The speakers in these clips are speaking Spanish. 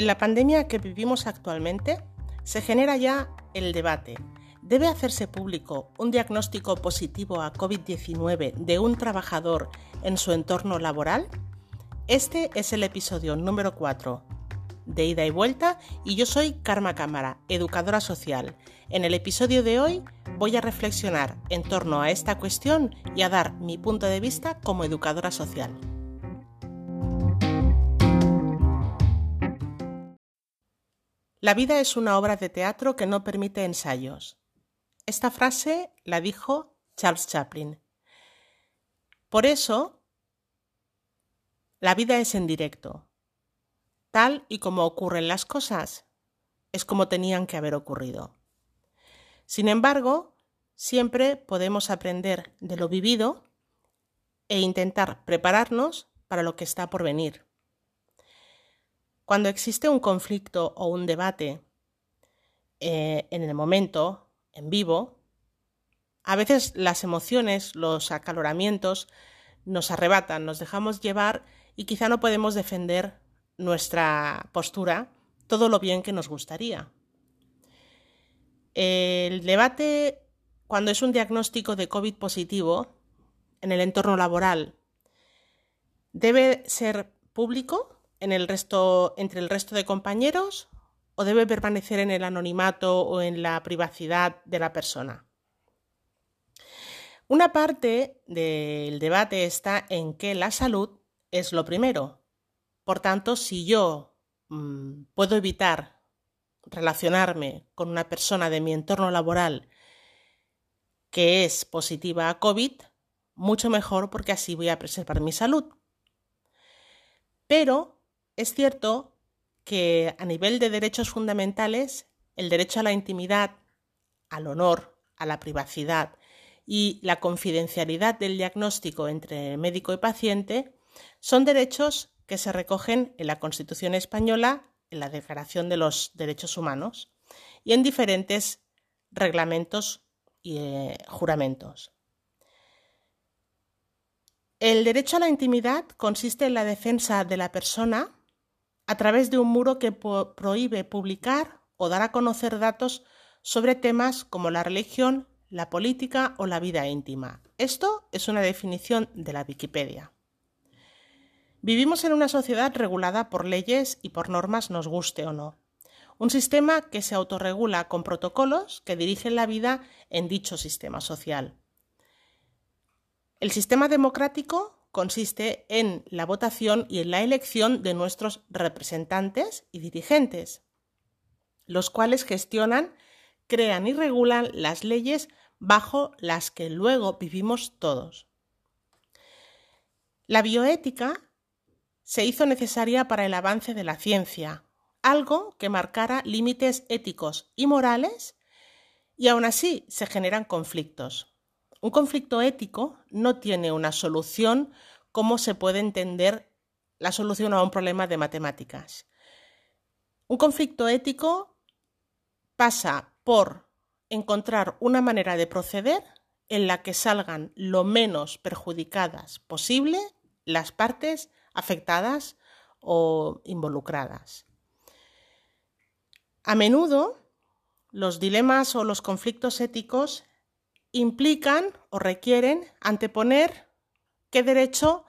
En la pandemia que vivimos actualmente se genera ya el debate. ¿Debe hacerse público un diagnóstico positivo a COVID-19 de un trabajador en su entorno laboral? Este es el episodio número 4 de ida y vuelta y yo soy Karma Cámara, educadora social. En el episodio de hoy voy a reflexionar en torno a esta cuestión y a dar mi punto de vista como educadora social. La vida es una obra de teatro que no permite ensayos. Esta frase la dijo Charles Chaplin. Por eso, la vida es en directo. Tal y como ocurren las cosas, es como tenían que haber ocurrido. Sin embargo, siempre podemos aprender de lo vivido e intentar prepararnos para lo que está por venir. Cuando existe un conflicto o un debate eh, en el momento, en vivo, a veces las emociones, los acaloramientos nos arrebatan, nos dejamos llevar y quizá no podemos defender nuestra postura todo lo bien que nos gustaría. El debate, cuando es un diagnóstico de COVID positivo en el entorno laboral, debe ser público en el resto, entre el resto de compañeros o debe permanecer en el anonimato o en la privacidad de la persona? Una parte del debate está en que la salud es lo primero. Por tanto, si yo mmm, puedo evitar relacionarme con una persona de mi entorno laboral que es positiva a COVID, mucho mejor porque así voy a preservar mi salud. Pero es cierto que a nivel de derechos fundamentales, el derecho a la intimidad, al honor, a la privacidad y la confidencialidad del diagnóstico entre médico y paciente son derechos que se recogen en la Constitución española, en la Declaración de los Derechos Humanos y en diferentes reglamentos y eh, juramentos. El derecho a la intimidad consiste en la defensa de la persona a través de un muro que prohíbe publicar o dar a conocer datos sobre temas como la religión, la política o la vida íntima. Esto es una definición de la Wikipedia. Vivimos en una sociedad regulada por leyes y por normas, nos guste o no. Un sistema que se autorregula con protocolos que dirigen la vida en dicho sistema social. El sistema democrático consiste en la votación y en la elección de nuestros representantes y dirigentes, los cuales gestionan, crean y regulan las leyes bajo las que luego vivimos todos. La bioética se hizo necesaria para el avance de la ciencia, algo que marcara límites éticos y morales, y aún así se generan conflictos. Un conflicto ético no tiene una solución como se puede entender la solución a un problema de matemáticas. Un conflicto ético pasa por encontrar una manera de proceder en la que salgan lo menos perjudicadas posible las partes afectadas o involucradas. A menudo, los dilemas o los conflictos éticos implican o requieren anteponer qué derecho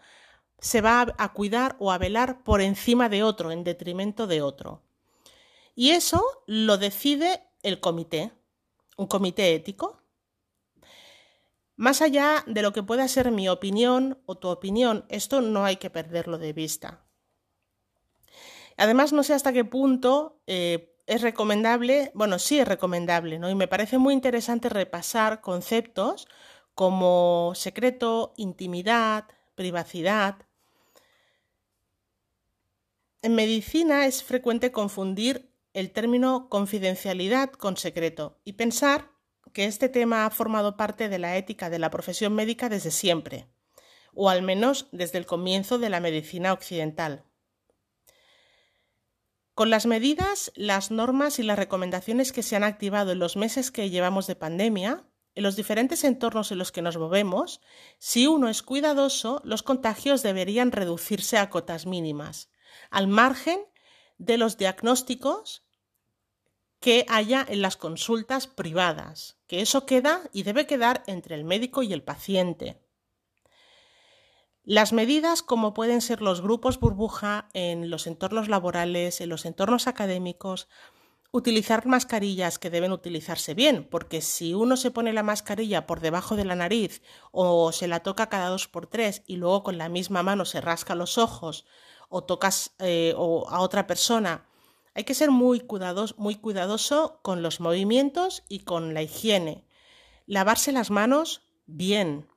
se va a cuidar o a velar por encima de otro, en detrimento de otro. Y eso lo decide el comité, un comité ético. Más allá de lo que pueda ser mi opinión o tu opinión, esto no hay que perderlo de vista. Además, no sé hasta qué punto eh, es recomendable, bueno, sí es recomendable, ¿no? Y me parece muy interesante repasar conceptos como secreto, intimidad, privacidad. En medicina es frecuente confundir el término confidencialidad con secreto y pensar que este tema ha formado parte de la ética de la profesión médica desde siempre, o al menos desde el comienzo de la medicina occidental. Con las medidas, las normas y las recomendaciones que se han activado en los meses que llevamos de pandemia, en los diferentes entornos en los que nos movemos, si uno es cuidadoso, los contagios deberían reducirse a cotas mínimas, al margen de los diagnósticos que haya en las consultas privadas, que eso queda y debe quedar entre el médico y el paciente. Las medidas como pueden ser los grupos burbuja en los entornos laborales, en los entornos académicos, utilizar mascarillas que deben utilizarse bien, porque si uno se pone la mascarilla por debajo de la nariz o se la toca cada dos por tres y luego con la misma mano se rasca los ojos o tocas eh, a otra persona, hay que ser muy, cuidados, muy cuidadoso con los movimientos y con la higiene. Lavarse las manos bien.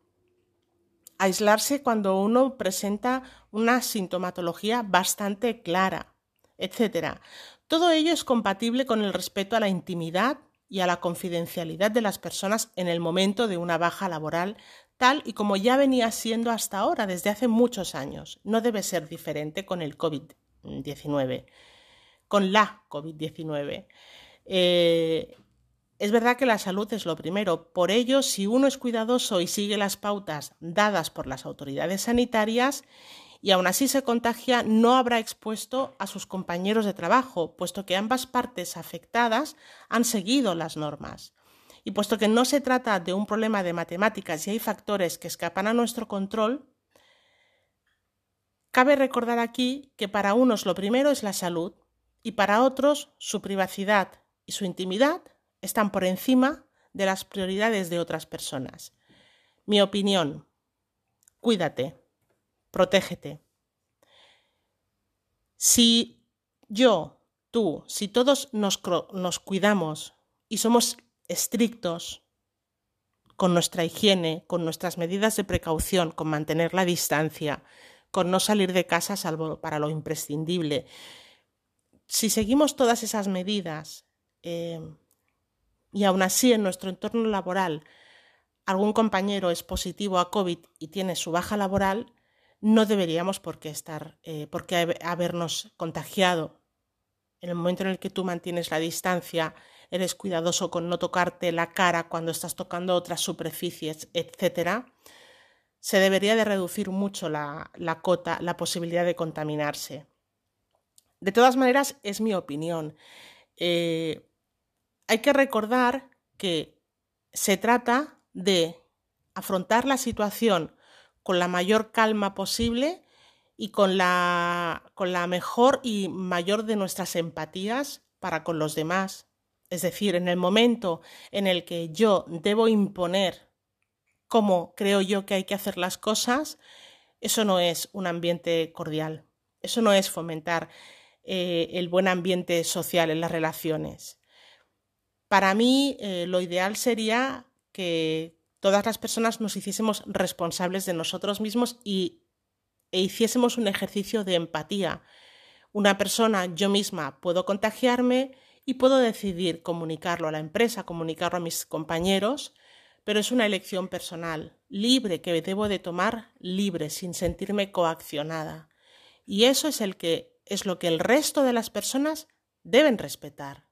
Aislarse cuando uno presenta una sintomatología bastante clara, etc. Todo ello es compatible con el respeto a la intimidad y a la confidencialidad de las personas en el momento de una baja laboral, tal y como ya venía siendo hasta ahora desde hace muchos años. No debe ser diferente con el COVID-19, con la COVID-19. Eh, es verdad que la salud es lo primero. Por ello, si uno es cuidadoso y sigue las pautas dadas por las autoridades sanitarias, y aún así se contagia, no habrá expuesto a sus compañeros de trabajo, puesto que ambas partes afectadas han seguido las normas. Y puesto que no se trata de un problema de matemáticas y hay factores que escapan a nuestro control, cabe recordar aquí que para unos lo primero es la salud y para otros su privacidad y su intimidad están por encima de las prioridades de otras personas. Mi opinión, cuídate protégete. Si yo, tú, si todos nos, cuidamos y somos estrictos con nuestra higiene, con nuestras medidas de precaución, con mantener la distancia, con no salir de casa salvo para lo imprescindible. Si seguimos todas esas medidas eh, y aún así en nuestro entorno laboral algún compañero es positivo a COVID y tiene su baja laboral, no deberíamos por qué estar, eh, por qué habernos contagiado. En el momento en el que tú mantienes la distancia, eres cuidadoso con no tocarte la cara cuando estás tocando otras superficies, etc., se debería de reducir mucho la, cota, la posibilidad de contaminarse. De todas maneras, es mi opinión. Eh, hay que recordar que se trata de afrontar la situación con la mayor calma posible y con la, con la mejor y mayor de nuestras empatías para con los demás. Es decir, en el momento en el que yo debo imponer cómo creo yo que hay que hacer las cosas, eso no es un ambiente cordial, eso no es fomentar eh, el buen ambiente social en las relaciones. Para mí, eh, lo ideal sería que todas las personas nos hiciésemos responsables de nosotros mismos y, e hiciésemos un ejercicio de empatía. Una persona, yo misma, puedo contagiarme y puedo decidir comunicarlo a la empresa, comunicarlo a mis compañeros, pero es una elección personal, libre, que debo de tomar libre, sin sentirme coaccionada. Y eso es, el que, es lo que el resto de las personas deben respetar.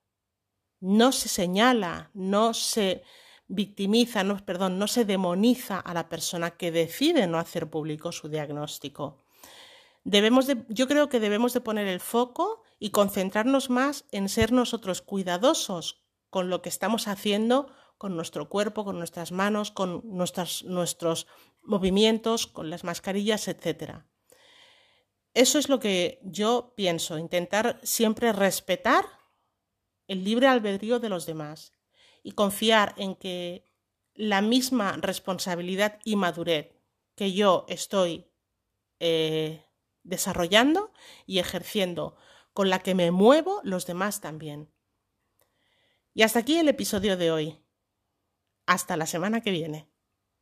No se señala, no se victimiza, no, perdón, no se demoniza a la persona que decide no hacer público su diagnóstico. Debemos de, yo creo que debemos de poner el foco y concentrarnos más en ser nosotros cuidadosos con lo que estamos haciendo con nuestro cuerpo, con nuestras manos, con nuestros movimientos, con las mascarillas, etc. Eso es lo que yo pienso, intentar siempre respetar el libre albedrío de los demás y confiar en que la misma responsabilidad y madurez que yo estoy eh, desarrollando y ejerciendo, con la que me muevo, los demás también. Y hasta aquí el episodio de hoy. Hasta la semana que viene.